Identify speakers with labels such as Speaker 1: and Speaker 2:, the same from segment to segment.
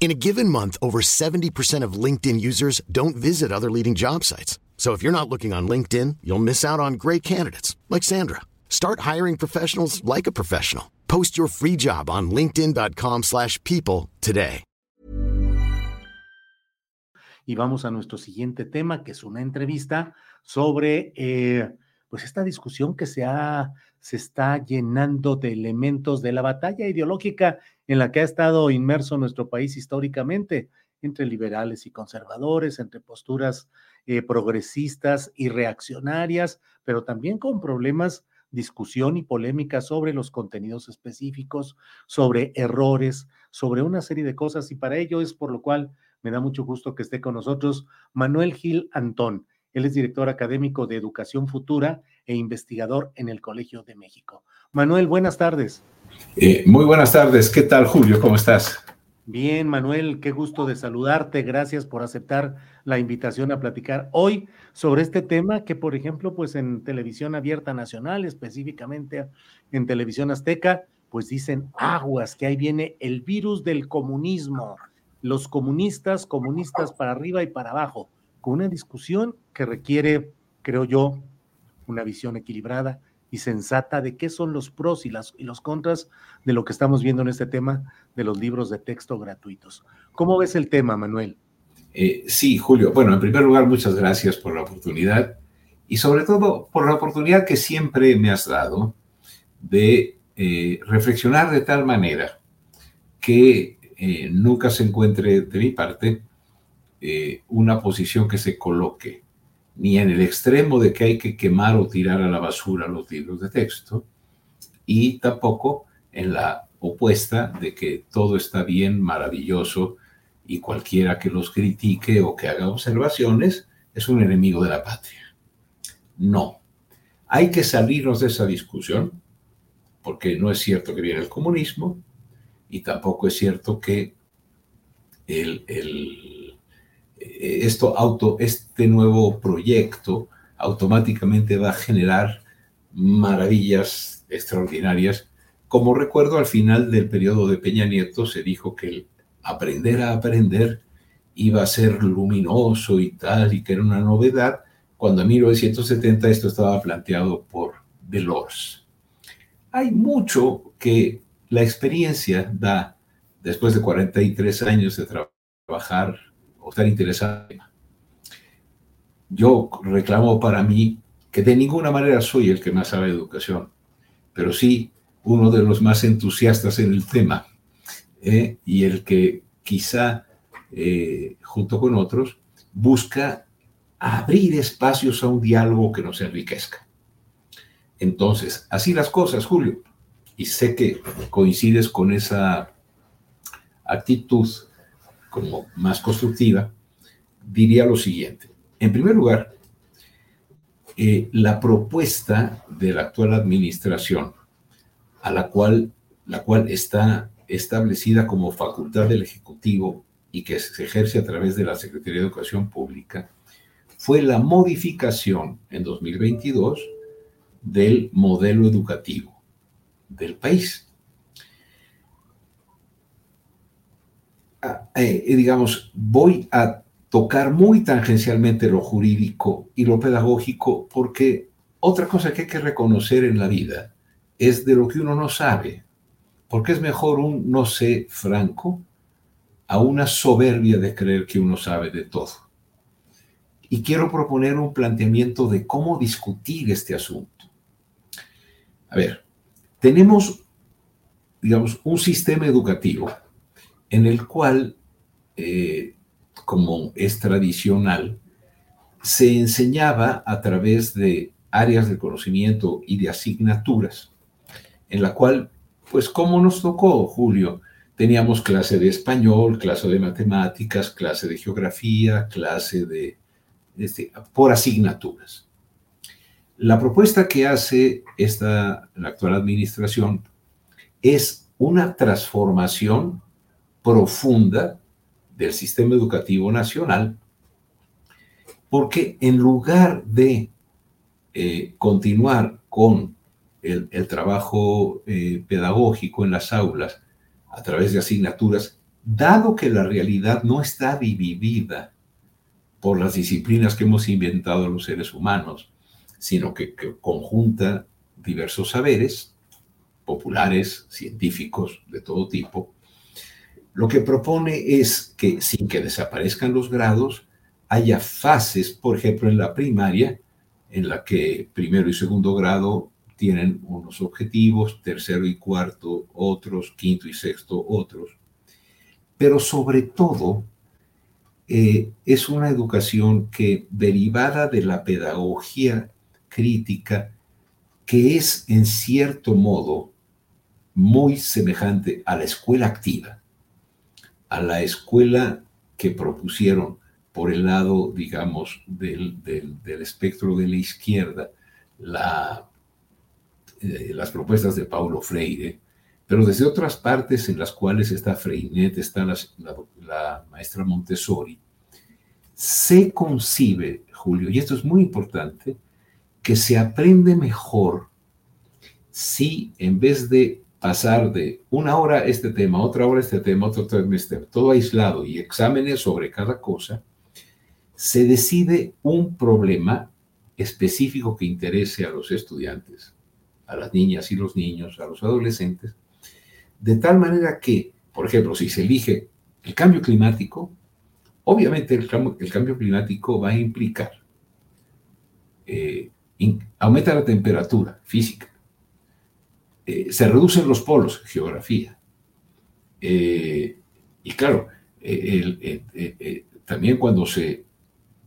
Speaker 1: In a given month, over 70% of LinkedIn users don't visit other leading job sites. So if you're not looking on LinkedIn, you'll miss out on great candidates like Sandra. Start hiring professionals like a professional. Post your free job on linkedin.com/people today.
Speaker 2: Y vamos a nuestro siguiente tema, que es una entrevista sobre eh, pues esta discusión que se, ha, se está llenando de elementos de la batalla ideológica en la que ha estado inmerso nuestro país históricamente, entre liberales y conservadores, entre posturas eh, progresistas y reaccionarias, pero también con problemas, discusión y polémica sobre los contenidos específicos, sobre errores, sobre una serie de cosas, y para ello es por lo cual me da mucho gusto que esté con nosotros Manuel Gil Antón. Él es director académico de Educación Futura e investigador en el Colegio de México. Manuel, buenas tardes.
Speaker 3: Eh, muy buenas tardes. ¿Qué tal, Julio? ¿Cómo estás?
Speaker 2: Bien, Manuel, qué gusto de saludarte. Gracias por aceptar la invitación a platicar hoy sobre este tema que, por ejemplo, pues en televisión abierta nacional, específicamente en televisión azteca, pues dicen aguas, que ahí viene el virus del comunismo los comunistas, comunistas para arriba y para abajo, con una discusión que requiere, creo yo, una visión equilibrada y sensata de qué son los pros y, las, y los contras de lo que estamos viendo en este tema de los libros de texto gratuitos. ¿Cómo ves el tema, Manuel?
Speaker 3: Eh, sí, Julio. Bueno, en primer lugar, muchas gracias por la oportunidad y sobre todo por la oportunidad que siempre me has dado de eh, reflexionar de tal manera que eh, nunca se encuentre de mi parte una posición que se coloque ni en el extremo de que hay que quemar o tirar a la basura los libros de texto, y tampoco en la opuesta de que todo está bien, maravilloso, y cualquiera que los critique o que haga observaciones es un enemigo de la patria. No, hay que salirnos de esa discusión, porque no es cierto que viene el comunismo, y tampoco es cierto que el, esto auto, este nuevo proyecto automáticamente va a generar maravillas extraordinarias. Como recuerdo, al final del periodo de Peña Nieto se dijo que el aprender a aprender iba a ser luminoso y tal, y que era una novedad, cuando en 1970 esto estaba planteado por Delors. Hay mucho que la experiencia da, después de 43 años de trabajar o estar interesado. Yo reclamo para mí que de ninguna manera soy el que más sabe de educación, pero sí uno de los más entusiastas en el tema ¿eh? y el que quizá, eh, junto con otros, busca abrir espacios a un diálogo que nos enriquezca. Entonces, así las cosas, Julio y sé que coincides con esa actitud más constructiva, diría lo siguiente. En primer lugar, eh, la propuesta de la actual administración, a la cual, la cual está establecida como facultad del Ejecutivo y que se ejerce a través de la Secretaría de Educación Pública, fue la modificación en 2022 del modelo educativo del país. Eh, digamos, voy a tocar muy tangencialmente lo jurídico y lo pedagógico porque otra cosa que hay que reconocer en la vida es de lo que uno no sabe, porque es mejor un no sé franco a una soberbia de creer que uno sabe de todo. y quiero proponer un planteamiento de cómo discutir este asunto. A ver, tenemos, digamos, un sistema educativo en el cual, eh, como es tradicional, se enseñaba a través de áreas de conocimiento y de asignaturas, en la cual, pues como nos tocó, Julio, teníamos clase de español, clase de matemáticas, clase de geografía, clase de, este, por asignaturas. La propuesta que hace esta, la actual administración es una transformación profunda del sistema educativo nacional, porque en lugar de eh, continuar con el, trabajo eh, pedagógico en las aulas a través de asignaturas, dado que la realidad no está dividida por las disciplinas que hemos inventado los seres humanos, sino que, conjunta diversos saberes, populares, científicos, de todo tipo, lo que propone es que sin que desaparezcan los grados, haya fases, por ejemplo, en la primaria, en la que primero y segundo grado tienen unos objetivos, tercero y cuarto otros, quinto y sexto otros. Pero sobre todo, eh, es una educación que derivada de la pedagogía crítica, que es en cierto modo muy semejante a la escuela activa, a la escuela que propusieron por el lado, digamos, del, espectro de la izquierda, eh, las propuestas de Paulo Freire, pero desde otras partes en las cuales está Freinet, está la, la maestra Montessori, se concibe, Julio, y esto es muy importante, que se aprende mejor si en vez de pasar de una hora este tema, otra hora este tema, otro este tema, todo aislado y exámenes sobre cada cosa, se decide un problema específico que interese a los estudiantes, a las niñas y los niños, a los adolescentes, de tal manera que, por ejemplo, si se elige el cambio climático, obviamente el cambio, climático va a implicar, eh, aumenta la temperatura física, eh, se reducen los polos, geografía, eh, y claro, también cuando se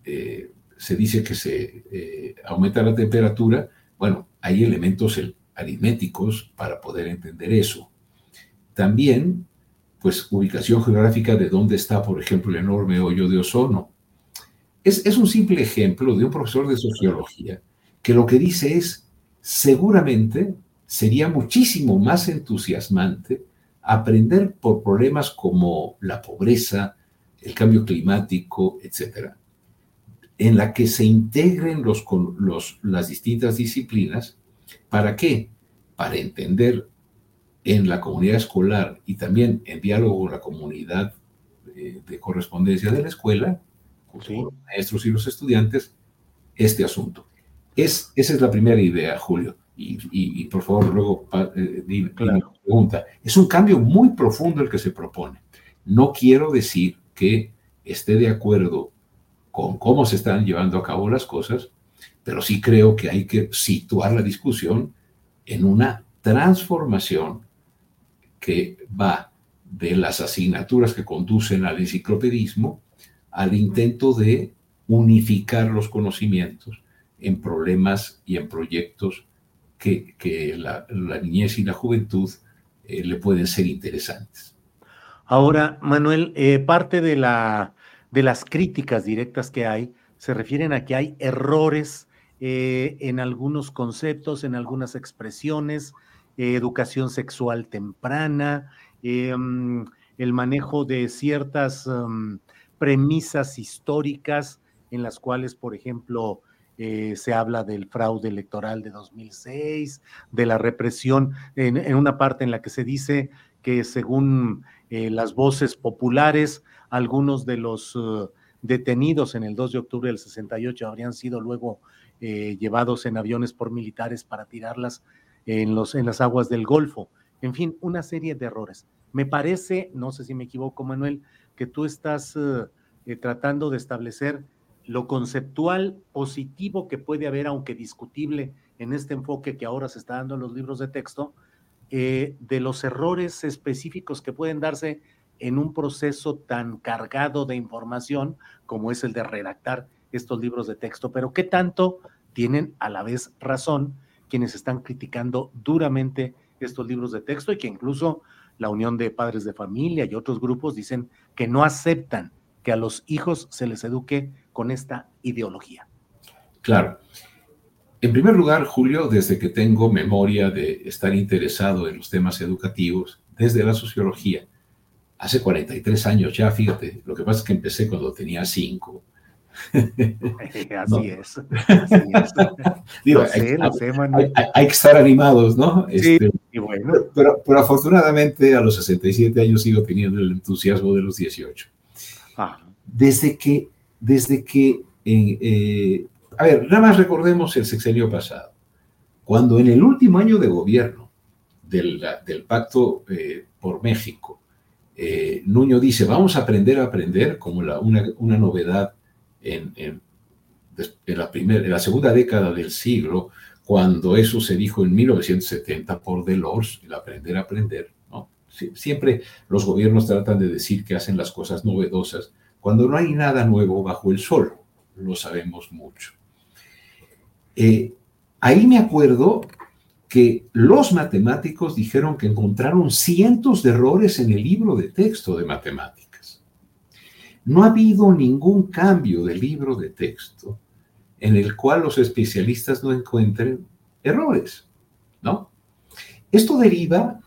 Speaker 3: eh, se dice que se eh, aumenta la temperatura, bueno, hay elementos aritméticos para poder entender eso. También, pues, ubicación geográfica de dónde está, por ejemplo, el enorme hoyo de ozono. Es, es un simple ejemplo de un profesor de sociología que lo que dice es, seguramente sería muchísimo más entusiasmante aprender por problemas como la pobreza, el cambio climático, etcétera, en la que se integren los, los, las distintas disciplinas. ¿Para qué? Para entender en la comunidad escolar y también en diálogo con la comunidad eh, de, correspondencia de la escuela, con los maestros y los estudiantes, este asunto. Es, esa es la primera idea, Julio. Y, por favor, luego eh, dime, pregunta. Es un cambio muy profundo el que se propone. No quiero decir que esté de acuerdo con cómo se están llevando a cabo las cosas, pero sí creo que hay que situar la discusión en una transformación que va de las asignaturas que conducen al enciclopedismo al intento de unificar los conocimientos en problemas y en proyectos que, la, niñez y la juventud eh, le pueden ser interesantes.
Speaker 2: Ahora, Manuel, eh, parte de la de las críticas directas que hay se refieren a que hay errores eh, en algunos conceptos, en algunas expresiones, educación sexual temprana, em, el manejo de ciertas em, premisas históricas en las cuales, por ejemplo, eh, se habla del fraude electoral de 2006, de la represión, en, una parte en la que se dice que según las voces populares, algunos de los uh, detenidos en el 2 de octubre del 68 habrían sido luego eh, llevados en aviones por militares para tirarlas en, los, en las aguas del Golfo. En fin, una serie de errores. Me parece, no sé si me equivoco, Manuel, que tú estás eh, tratando de establecer lo conceptual positivo que puede haber, aunque discutible, en este enfoque que ahora se está dando en los libros de texto, eh, de los errores específicos que pueden darse en un proceso tan cargado de información como es el de redactar estos libros de texto. Pero ¿qué tanto tienen a la vez razón quienes están criticando duramente estos libros de texto y que incluso la Unión de Padres de Familia y otros grupos dicen que no aceptan que a los hijos se les eduque con esta ideología.
Speaker 3: Claro. En primer lugar, Julio, desde que tengo memoria de estar interesado en los temas educativos, desde la sociología, hace 43 años ya, fíjate, lo que pasa es que empecé cuando tenía 5.
Speaker 2: así es. Así es.
Speaker 3: Digo, hay, que estar animados, ¿no?
Speaker 2: Sí, este, y bueno.
Speaker 3: Pero, pero, afortunadamente a los 67 años sigo teniendo el entusiasmo de los 18. Ah. Desde que, desde que eh, a ver, nada más recordemos el sexenio pasado, cuando en el último año de gobierno del, Pacto eh, por México, eh, Nuño dice, vamos a aprender a aprender como una, una, novedad en, en, la primera, en la segunda década del siglo, cuando eso se dijo en 1970 por Delors, el aprender a aprender. Siempre los gobiernos tratan de decir que hacen las cosas novedosas cuando no hay nada nuevo bajo el sol, lo sabemos mucho. Eh, ahí me acuerdo que los matemáticos dijeron que encontraron cientos de errores en el libro de texto de matemáticas. No ha habido ningún cambio del libro de texto en el cual los especialistas no encuentren errores, ¿no? Esto deriva,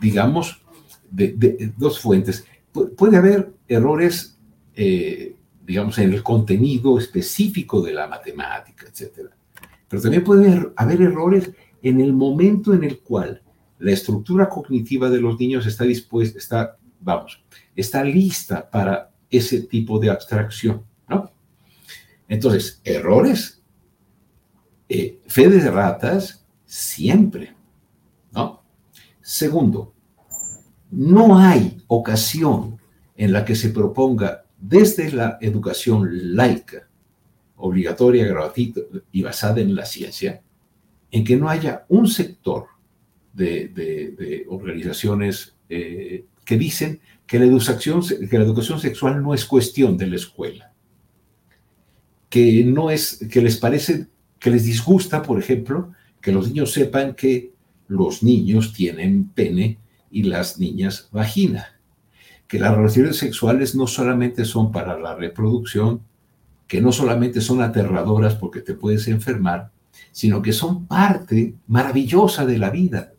Speaker 3: digamos, de, dos fuentes. puede haber errores eh, digamos, en el contenido específico de la matemática, etc. Pero también puede haber errores en el momento en el cual la estructura cognitiva de los niños está dispuesta, está, vamos, está lista para ese tipo de abstracción, ¿no? Entonces, errores, eh, fe de ratas, siempre, ¿no? Segundo, no hay ocasión en la que se proponga desde la educación laica, obligatoria, gratuita y basada en la ciencia, en que no haya un sector de, organizaciones eh, que dicen que la, educación, que la educación sexual no es cuestión de la escuela, que no es, que les parece, que les disgusta, por ejemplo, que los niños sepan que los niños tienen pene y las niñas vagina que las relaciones sexuales no solamente son para la reproducción, que no solamente son aterradoras porque te puedes enfermar, sino que son parte maravillosa de la vida.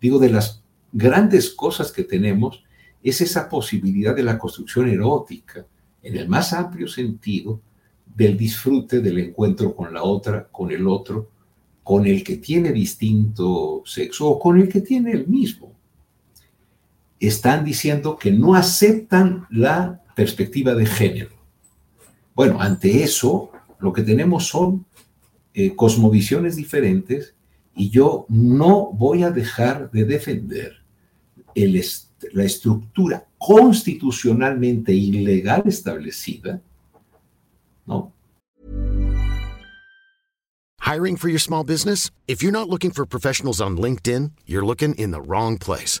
Speaker 3: Digo, de las grandes cosas que tenemos es esa posibilidad de la construcción erótica, en el más amplio sentido, del disfrute del encuentro con la otra, con el otro, con el que tiene distinto sexo o con el que tiene el mismo están diciendo que no aceptan la perspectiva de género. Bueno, ante eso, lo que tenemos son eh, cosmovisiones diferentes y yo no voy a dejar de defender la estructura constitucionalmente ilegal establecida, ¿no?
Speaker 1: Hiring for your small business? If you're not looking for professionals on LinkedIn, you're looking in the wrong place.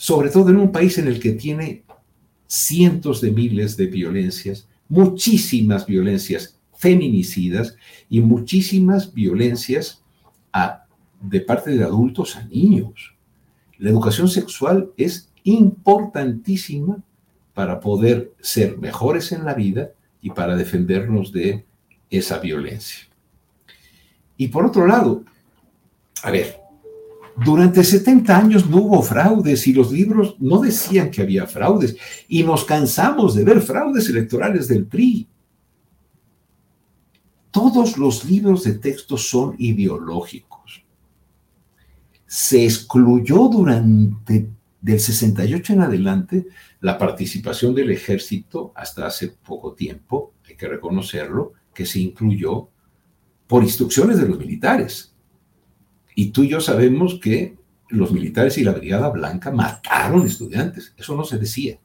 Speaker 3: Sobre todo en un país en el que tiene cientos de miles de violencias, muchísimas violencias feminicidas y muchísimas violencias de parte de adultos a niños. La educación sexual es importantísima para poder ser mejores en la vida y para defendernos de esa violencia. Y por otro lado, a ver, durante 70 años no hubo fraudes y los libros no decían que había fraudes y nos cansamos de ver fraudes electorales del PRI. Todos los libros de texto son ideológicos. Se excluyó durante del 68 en adelante la participación del ejército hasta hace poco tiempo, hay que reconocerlo, que se incluyó por instrucciones de los militares. Y tú y yo sabemos que los militares y la Brigada Blanca mataron estudiantes. Eso no se decía.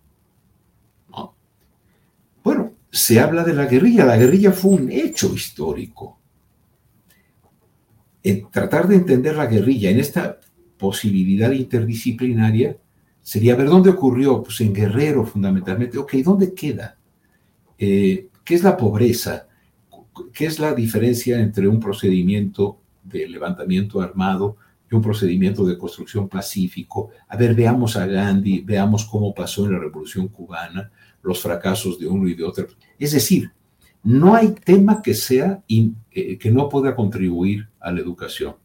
Speaker 3: Bueno, se habla de la guerrilla. La guerrilla fue un hecho histórico. Tratar de entender la guerrilla en esta posibilidad interdisciplinaria sería ver dónde ocurrió, pues en Guerrero fundamentalmente. Ok, ¿dónde queda? Eh, ¿Qué es la pobreza? ¿Qué es la diferencia entre un procedimiento de levantamiento armado y un procedimiento de construcción pacífico? A ver, veamos a Gandhi, veamos cómo pasó en la Revolución Cubana, los fracasos de uno y de otro. Es decir, no hay tema que sea eh, que no pueda contribuir a la educación.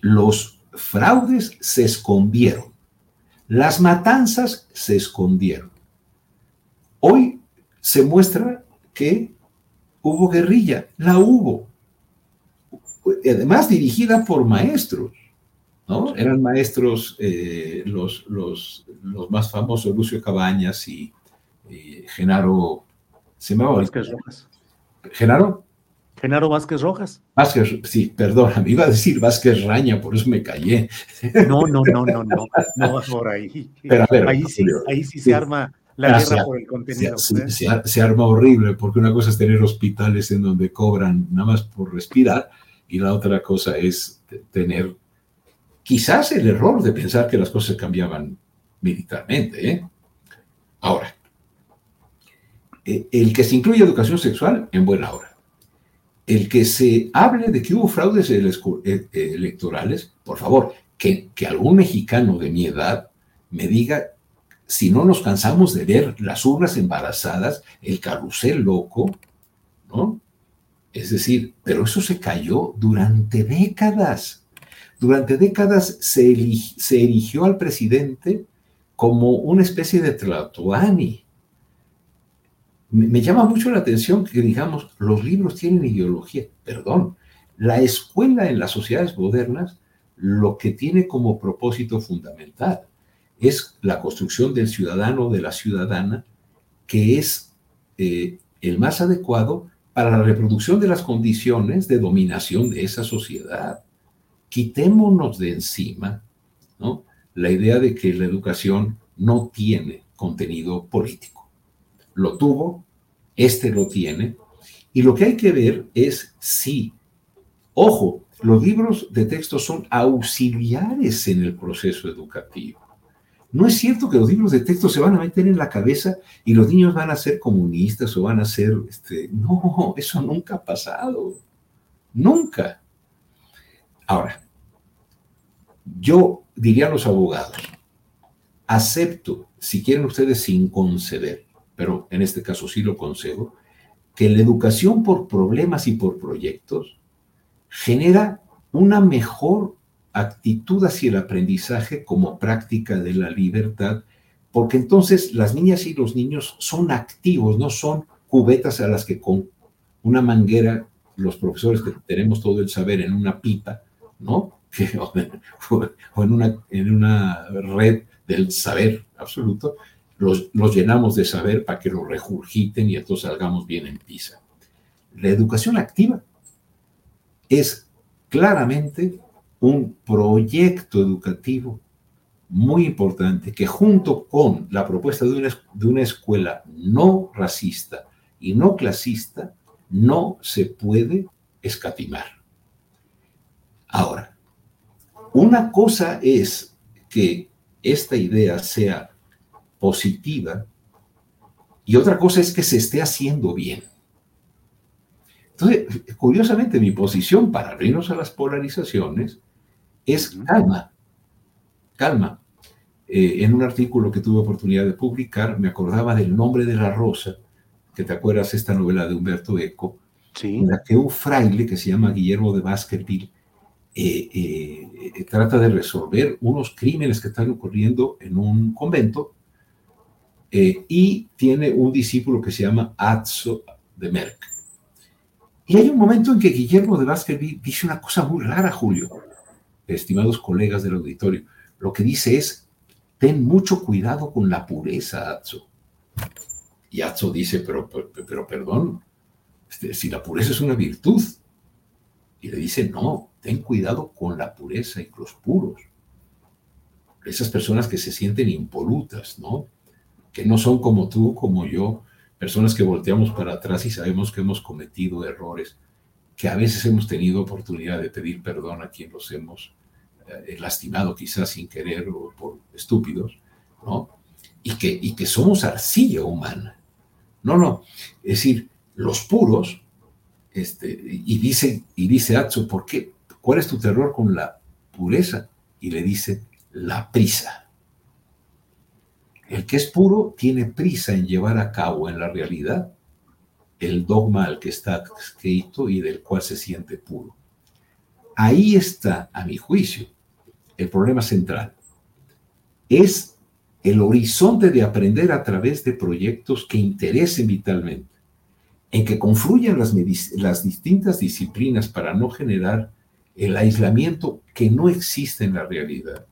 Speaker 3: Los fraudes se escondieron, las matanzas se escondieron. Hoy se muestra que hubo guerrilla, la hubo, además dirigida por maestros, ¿no? Eran maestros eh, los, los, los, más famosos, Lucio Cabañas y, Genaro, ¿se me ¿Genaro?
Speaker 2: Genaro Vázquez Rojas.
Speaker 3: Vázquez, sí, perdón, me iba a decir Vázquez Raña, por eso me callé.
Speaker 2: No, no, no, no, no, no por ahí. Pero ahí sí, ahí sí, se arma la guerra por el contenido.
Speaker 3: ¿eh? Se, arma horrible, porque una cosa es tener hospitales en donde cobran nada más por respirar, y la otra cosa es tener quizás el error de pensar que las cosas cambiaban militarmente. ¿eh? Ahora, eh, el que se incluye educación sexual en buena hora el que se hable de que hubo fraudes eh, eh, electorales, por favor, que, que algún mexicano de mi edad me diga si no nos cansamos de ver las urnas embarazadas, el carrusel loco, ¿no? Es decir, pero eso se cayó durante décadas. Durante décadas se, se erigió al presidente como una especie de Tlatoani me llama mucho la atención que digamos, los libros tienen ideología. Perdón, la escuela en las sociedades modernas lo que tiene como propósito fundamental es la construcción del ciudadano o de la ciudadana que es eh, el más adecuado para la reproducción de las condiciones de dominación de esa sociedad. Quitémonos de encima la idea de que la educación no tiene contenido político. Lo tuvo este lo tiene. Y lo que hay que ver es si, ojo, los libros de texto son auxiliares en el proceso educativo. No es cierto que los libros de texto se van a meter en la cabeza y los niños van a ser comunistas o van a ser, este, no, eso nunca ha pasado. Nunca. Ahora, yo diría a los abogados, acepto, si quieren ustedes sin conceder, pero en este caso sí lo concedo, que la educación por problemas y por proyectos genera una mejor actitud hacia el aprendizaje como práctica de la libertad, porque entonces las niñas y los niños son activos, no son cubetas a las que con una manguera los profesores que tenemos todo el saber en una pipa, ¿no? o en una, en una red del saber absoluto, los, llenamos de saber para que lo regurgiten y entonces salgamos bien en PISA. La educación activa es claramente un proyecto educativo muy importante que junto con la propuesta de una, de una escuela no racista y no clasista no se puede escatimar. Ahora, una cosa es que esta idea sea positiva y otra cosa es que se esté haciendo bien. Entonces, curiosamente, mi posición para abrirnos a las polarizaciones es calma, calma. Eh, en un artículo que tuve oportunidad de publicar, me acordaba del nombre de la rosa, que te acuerdas esta novela de Humberto Eco, en la que un fraile que se llama Guillermo de Baskerville eh, eh, trata de resolver unos crímenes que están ocurriendo en un convento y tiene un discípulo que se llama Azzo de Merck. Y hay un momento en que Guillermo de Baskerville dice una cosa muy rara, Julio, estimados colegas del auditorio. Lo que dice es, ten mucho cuidado con la pureza, Atzo. Y Atzo dice, pero, pero, perdón, este, si la pureza es una virtud. Y le dice, no, ten cuidado con la pureza y los puros. Esas personas que se sienten impolutas, ¿no? Que no son como tú, como yo, personas que volteamos para atrás y sabemos que hemos cometido errores, que a veces hemos tenido oportunidad de pedir perdón a quien los hemos eh, lastimado quizás sin querer o por estúpidos, ¿no? Y que, y que somos arcilla humana. No, no, es decir, los puros, este, y dice, y dice ¿por qué? ¿Cuál es tu terror con la pureza? Y le dice, la prisa. El que es puro tiene prisa en llevar a cabo en la realidad el dogma al que está escrito y del cual se siente puro. Ahí está, a mi juicio, el problema central. Es el horizonte de aprender a través de proyectos que interesen vitalmente, en que confluyan las, las distintas disciplinas para no generar el aislamiento que no existe en la realidad.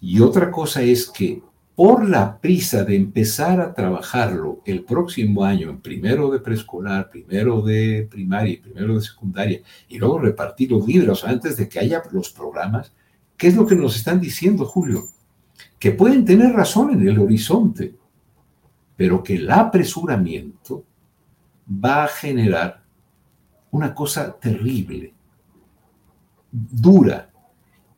Speaker 3: Y otra cosa es que por la prisa de empezar a trabajarlo el próximo año en primero de preescolar, primero de primaria y primero de secundaria, y luego repartir los libros antes de que haya los programas, ¿qué es lo que nos están diciendo, Julio? Que pueden tener razón en el horizonte, pero que el apresuramiento va a generar una cosa terrible, dura,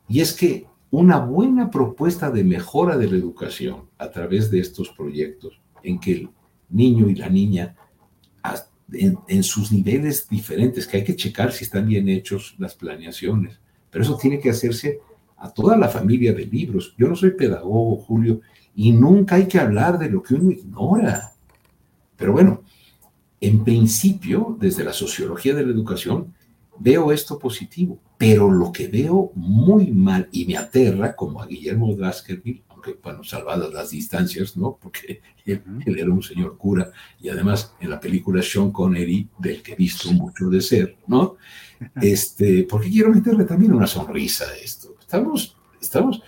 Speaker 3: y es que una buena propuesta de mejora de la educación a través de estos proyectos, en que el niño y la niña, en, sus niveles diferentes, que hay que checar si están bien hechos las planeaciones, pero eso tiene que hacerse a toda la familia de libros. Yo no soy pedagogo, Julio, y nunca hay que hablar de lo que uno ignora. Pero bueno, en principio, desde la sociología de la educación, veo esto positivo, pero lo que veo muy mal y me aterra, como a Guillermo Baskerville, aunque, bueno, salvadas las distancias, ¿no? Porque él, era un señor cura y además en la película Sean Connery, del que he visto mucho de ser, ¿no? Este, porque quiero meterle también una sonrisa a esto. Estamos, estamos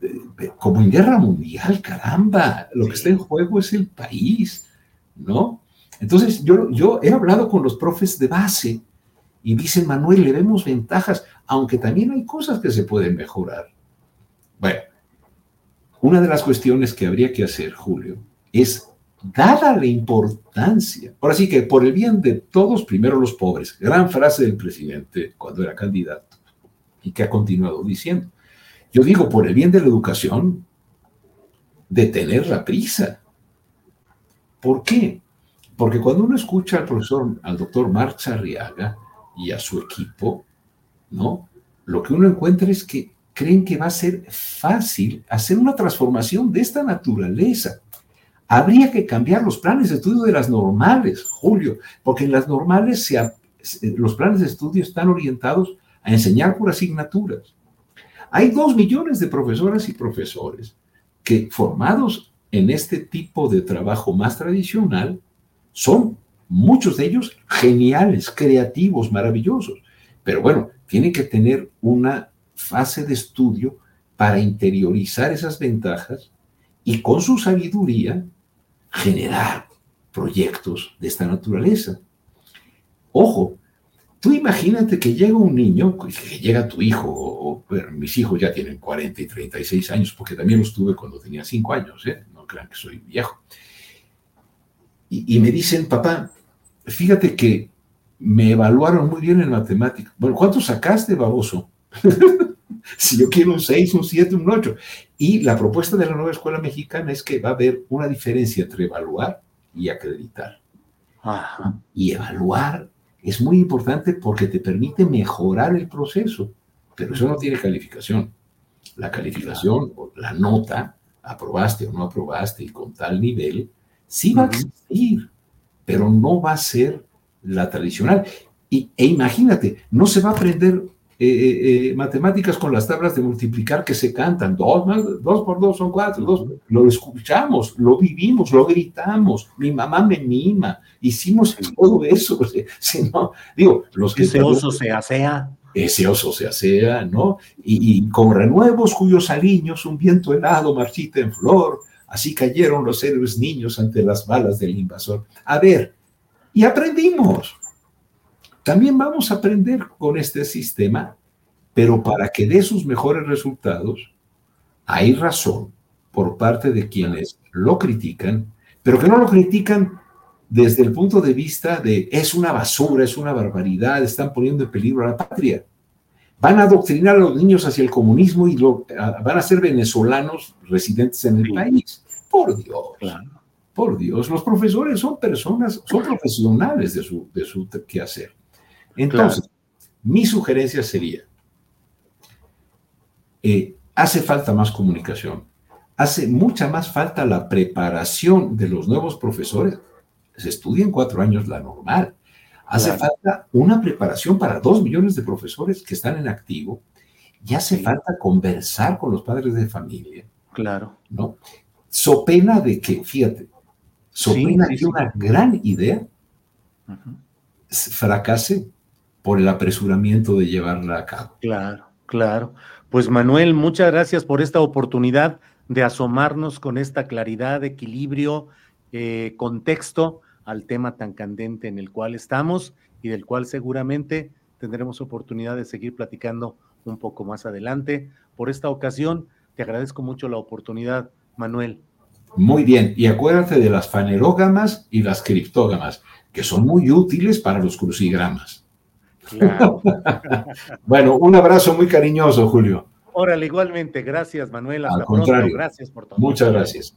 Speaker 3: eh, como en guerra mundial, caramba, lo que está en juego es el país, ¿no? Entonces, yo, yo he hablado con los profes de base y dicen, Manuel, le vemos ventajas, aunque también hay cosas que se pueden mejorar. Bueno, una de las cuestiones que habría que hacer, Julio, es, dada la importancia, ahora sí que por el bien de todos, primero los pobres, gran frase del presidente cuando era candidato y que ha continuado diciendo. Yo digo, por el bien de la educación, detener la prisa. ¿Por qué? Porque cuando uno escucha al profesor, al doctor Marx Arriaga, y a su equipo, ¿no? Lo que uno encuentra es que creen que va a ser fácil hacer una transformación de esta naturaleza. Habría que cambiar los planes de estudio de las normales, Julio, porque en las normales los planes de estudio están orientados a enseñar por asignaturas. Hay dos millones de profesoras y profesores que formados en este tipo de trabajo más tradicional son muchos de ellos geniales, creativos, maravillosos. Pero bueno, tienen que tener una fase de estudio para interiorizar esas ventajas y con su sabiduría generar proyectos de esta naturaleza. Ojo, tú imagínate que llega un niño, que llega tu hijo, o, mis hijos ya tienen 40 y 36 años, porque también los tuve cuando tenía 5 años, ¿eh? no crean que soy viejo. y me dicen, papá, fíjate que me evaluaron muy bien en matemáticas. Bueno, ¿cuánto sacaste, baboso? si yo quiero un 6, un 7, un 8. Y la propuesta de la nueva escuela mexicana es que va a haber una diferencia entre evaluar y acreditar. Y evaluar es muy importante porque te permite mejorar el proceso, pero eso no tiene calificación. La calificación, la nota, aprobaste o no aprobaste y con tal nivel, sí va a existir, pero no va a ser la tradicional. Y, e imagínate, no se va a aprender eh, eh, eh, matemáticas con las tablas de multiplicar que se cantan. Dos, más, dos por dos son cuatro. Dos. Lo escuchamos, lo vivimos, lo gritamos. Mi mamá me mima. Hicimos todo eso. Si no, digo, los que...
Speaker 2: Ese oso se asea.
Speaker 3: Ese oso se asea, ¿no? Y, y con renuevos cuyos aliños un viento helado marchita en flor. Así cayeron los héroes niños ante las balas del invasor. A ver, y aprendimos. También vamos a aprender con este sistema, pero para que dé sus mejores resultados, hay razón por parte de quienes lo critican, pero que no lo critican desde el punto de vista de es una basura, es una barbaridad, están poniendo en peligro a la patria. Van a adoctrinar a los niños hacia el comunismo y van a ser venezolanos residentes en el país. Por Dios. Por Dios, los profesores son personas, son profesionales de su, de su quehacer. Entonces, mi sugerencia sería, eh, hace falta más comunicación, hace mucha más falta la preparación de los nuevos profesores. Se estudia en cuatro años la normal. Hace falta una preparación para dos millones de profesores que están en activo y hace falta conversar con los padres de familia.
Speaker 2: Claro.
Speaker 3: ¿No? So pena de que, fíjate, so pena de que una gran idea fracase por el apresuramiento de llevarla a cabo.
Speaker 2: Claro, claro. Pues Manuel, muchas gracias por esta oportunidad de asomarnos con esta claridad, equilibrio, eh, contexto al tema tan candente en el cual estamos y del cual seguramente tendremos oportunidad de seguir platicando un poco más adelante. Por esta ocasión, te agradezco mucho la oportunidad, Manuel.
Speaker 3: Muy bien, y acuérdate de las fanerógamas y las criptógamas, que son muy útiles para los crucigramas. bueno, un abrazo muy cariñoso, Julio.
Speaker 2: Órale, igualmente. Gracias, Manuel.
Speaker 3: Hasta Al contrario.
Speaker 2: Pronto. Gracias por todo.
Speaker 3: Muchas gracias.